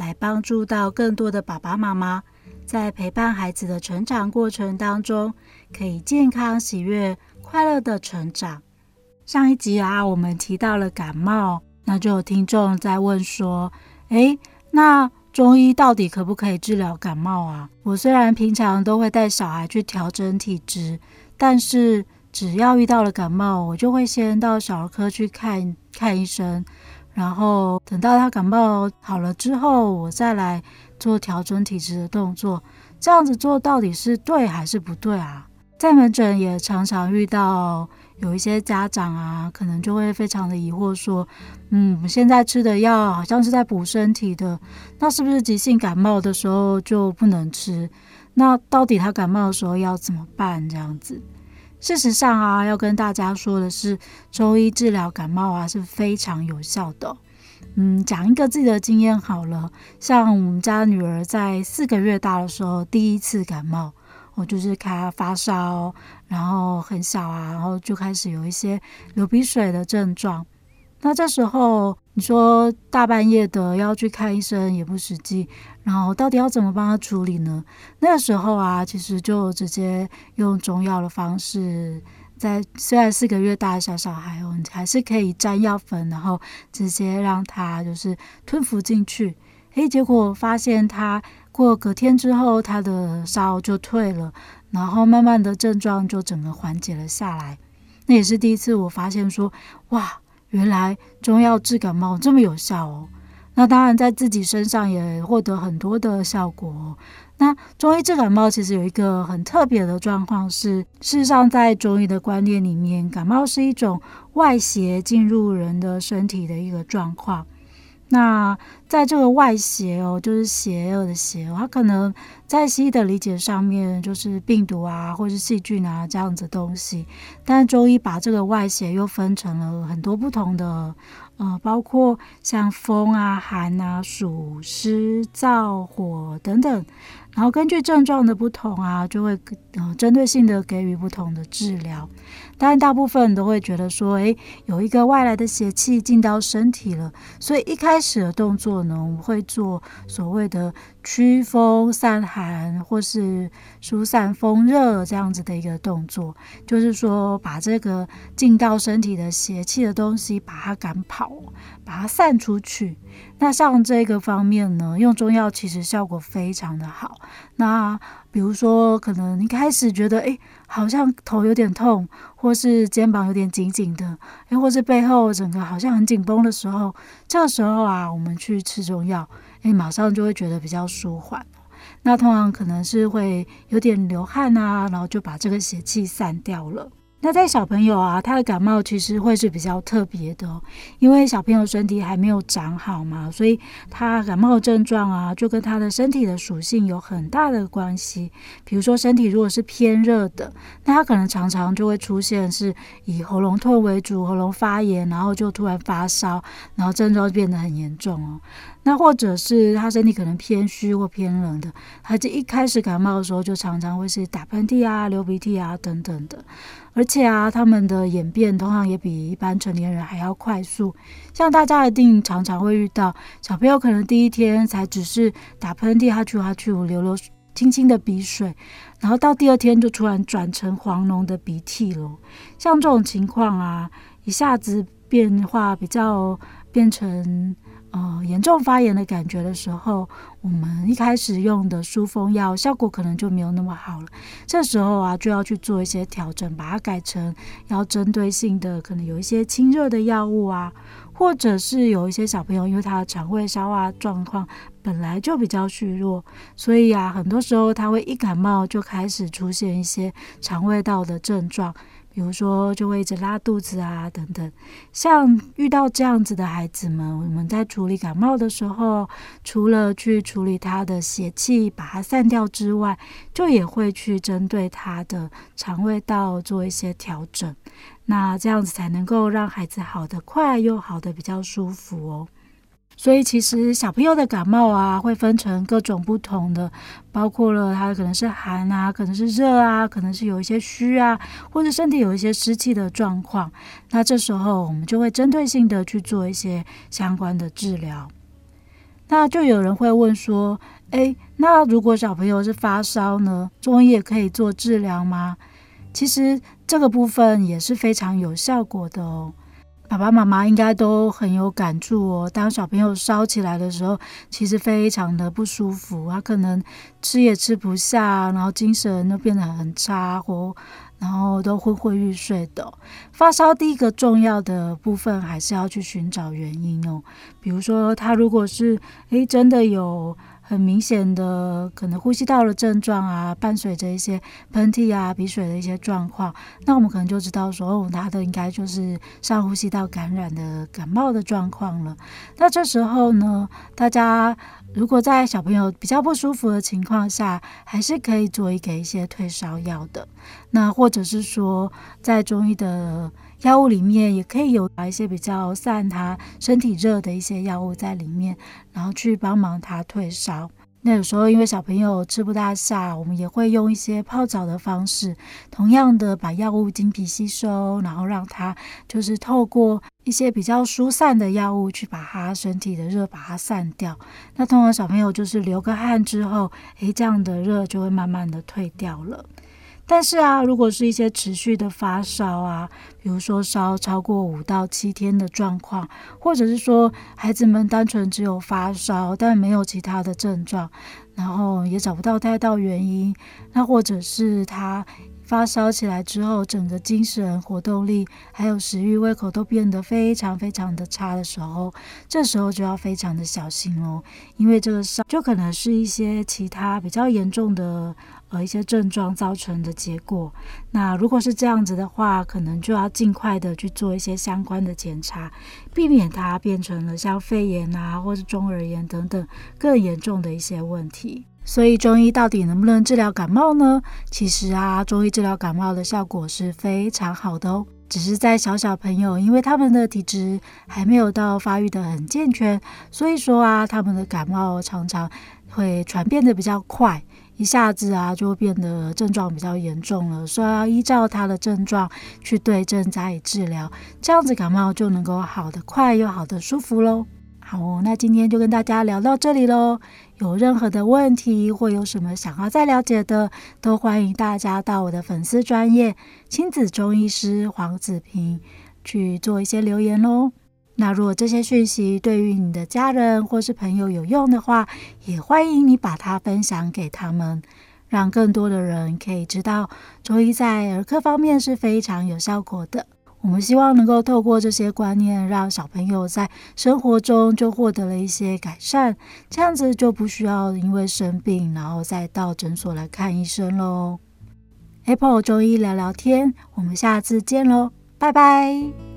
来帮助到更多的爸爸妈妈，在陪伴孩子的成长过程当中，可以健康、喜悦、快乐的成长。上一集啊，我们提到了感冒，那就有听众在问说，诶。那中医到底可不可以治疗感冒啊？我虽然平常都会带小孩去调整体质，但是只要遇到了感冒，我就会先到小儿科去看看医生，然后等到他感冒好了之后，我再来做调整体质的动作。这样子做到底是对还是不对啊？在门诊也常常遇到。有一些家长啊，可能就会非常的疑惑，说：“嗯，现在吃的药好像是在补身体的，那是不是急性感冒的时候就不能吃？那到底他感冒的时候要怎么办？这样子，事实上啊，要跟大家说的是，中医治疗感冒啊是非常有效的。嗯，讲一个自己的经验好了，像我们家女儿在四个月大的时候，第一次感冒。”我就是她发烧，然后很小啊，然后就开始有一些流鼻水的症状。那这时候你说大半夜的要去看医生也不实际，然后到底要怎么帮他处理呢？那个时候啊，其实就直接用中药的方式，在虽然四个月大的小小孩，我们还是可以沾药粉，然后直接让他就是吞服进去。诶，结果发现他。过隔天之后，他的烧就退了，然后慢慢的症状就整个缓解了下来。那也是第一次我发现说，哇，原来中药治感冒这么有效哦。那当然在自己身上也获得很多的效果。那中医治感冒其实有一个很特别的状况是，事实上在中医的观念里面，感冒是一种外邪进入人的身体的一个状况。那在这个外邪哦，就是邪恶的邪，它可能在西医的理解上面就是病毒啊，或是细菌啊这样子东西，但中医把这个外邪又分成了很多不同的，呃，包括像风啊、寒啊、暑湿燥火等等。然后根据症状的不同啊，就会呃针对性的给予不同的治疗。当然，大部分都会觉得说，诶，有一个外来的邪气进到身体了，所以一开始的动作呢，我们会做所谓的驱风散寒，或是疏散风热这样子的一个动作，就是说把这个进到身体的邪气的东西，把它赶跑，把它散出去。那像这个方面呢，用中药其实效果非常的好。那比如说，可能一开始觉得，诶，好像头有点痛，或是肩膀有点紧紧的，诶，或是背后整个好像很紧绷的时候，这个时候啊，我们去吃中药，诶，马上就会觉得比较舒缓。那通常可能是会有点流汗啊，然后就把这个邪气散掉了。那在小朋友啊，他的感冒其实会是比较特别的，因为小朋友身体还没有长好嘛，所以他感冒症状啊，就跟他的身体的属性有很大的关系。比如说身体如果是偏热的，那他可能常常就会出现是以喉咙痛为主，喉咙发炎，然后就突然发烧，然后症状变得很严重哦。那或者是他身体可能偏虚或偏冷的，孩子一开始感冒的时候就常常会是打喷嚏啊、流鼻涕啊等等的。而且啊，他们的演变通常也比一般成年人还要快速。像大家一定常常会遇到小朋友，可能第一天才只是打喷嚏，哈啾哈啾，流流轻轻的鼻水，然后到第二天就突然转成黄浓的鼻涕了。像这种情况啊，一下子变化比较变成。呃，严重发炎的感觉的时候，我们一开始用的疏风药效果可能就没有那么好了。这时候啊，就要去做一些调整，把它改成要针对性的，可能有一些清热的药物啊，或者是有一些小朋友，因为他的肠胃消化状况本来就比较虚弱，所以啊，很多时候他会一感冒就开始出现一些肠胃道的症状。比如说就会一直拉肚子啊等等。像遇到这样子的孩子们，我们在处理感冒的时候，除了去处理他的邪气，把它散掉之外，就也会去针对他的肠胃道做一些调整。那这样子才能够让孩子好得快，又好得比较舒服哦。所以其实小朋友的感冒啊，会分成各种不同的，包括了他可能是寒啊，可能是热啊，可能是有一些虚啊，或者身体有一些湿气的状况。那这时候我们就会针对性的去做一些相关的治疗。那就有人会问说，诶，那如果小朋友是发烧呢，中医也可以做治疗吗？其实这个部分也是非常有效果的哦。爸爸妈妈应该都很有感触哦。当小朋友烧起来的时候，其实非常的不舒服，他可能吃也吃不下，然后精神都变得很差，或然后都昏昏欲睡的。发烧第一个重要的部分还是要去寻找原因哦。比如说，他如果是诶真的有。很明显的，可能呼吸道的症状啊，伴随着一些喷嚏啊、鼻水的一些状况，那我们可能就知道说，哦，他的应该就是上呼吸道感染的感冒的状况了。那这时候呢，大家如果在小朋友比较不舒服的情况下，还是可以做一给一些退烧药的。那或者是说，在中医的药物里面也可以有把一些比较散他身体热的一些药物在里面，然后去帮忙他退烧。那有时候因为小朋友吃不大下，我们也会用一些泡澡的方式，同样的把药物经皮吸收，然后让他就是透过一些比较疏散的药物去把他身体的热把它散掉。那通常小朋友就是流个汗之后，诶，这样的热就会慢慢的退掉了。但是啊，如果是一些持续的发烧啊，比如说烧超过五到七天的状况，或者是说孩子们单纯只有发烧，但没有其他的症状，然后也找不到太到原因，那或者是他。发烧起来之后，整个精神、活动力还有食欲、胃口都变得非常非常的差的时候，这时候就要非常的小心哦，因为这个烧就可能是一些其他比较严重的呃一些症状造成的结果。那如果是这样子的话，可能就要尽快的去做一些相关的检查，避免它变成了像肺炎啊，或是中耳炎等等更严重的一些问题。所以中医到底能不能治疗感冒呢？其实啊，中医治疗感冒的效果是非常好的哦。只是在小小朋友，因为他们的体质还没有到发育得很健全，所以说啊，他们的感冒常常会传变得比较快，一下子啊就会变得症状比较严重了。所以要依照他的症状去对症加以治疗，这样子感冒就能够好得快又好得舒服喽。好，那今天就跟大家聊到这里喽。有任何的问题或有什么想要再了解的，都欢迎大家到我的粉丝专业亲子中医师黄子平去做一些留言喽。那如果这些讯息对于你的家人或是朋友有用的话，也欢迎你把它分享给他们，让更多的人可以知道中医在儿科方面是非常有效果的。我们希望能够透过这些观念，让小朋友在生活中就获得了一些改善，这样子就不需要因为生病，然后再到诊所来看医生喽。Apple 周一聊聊天，我们下次见喽，拜拜。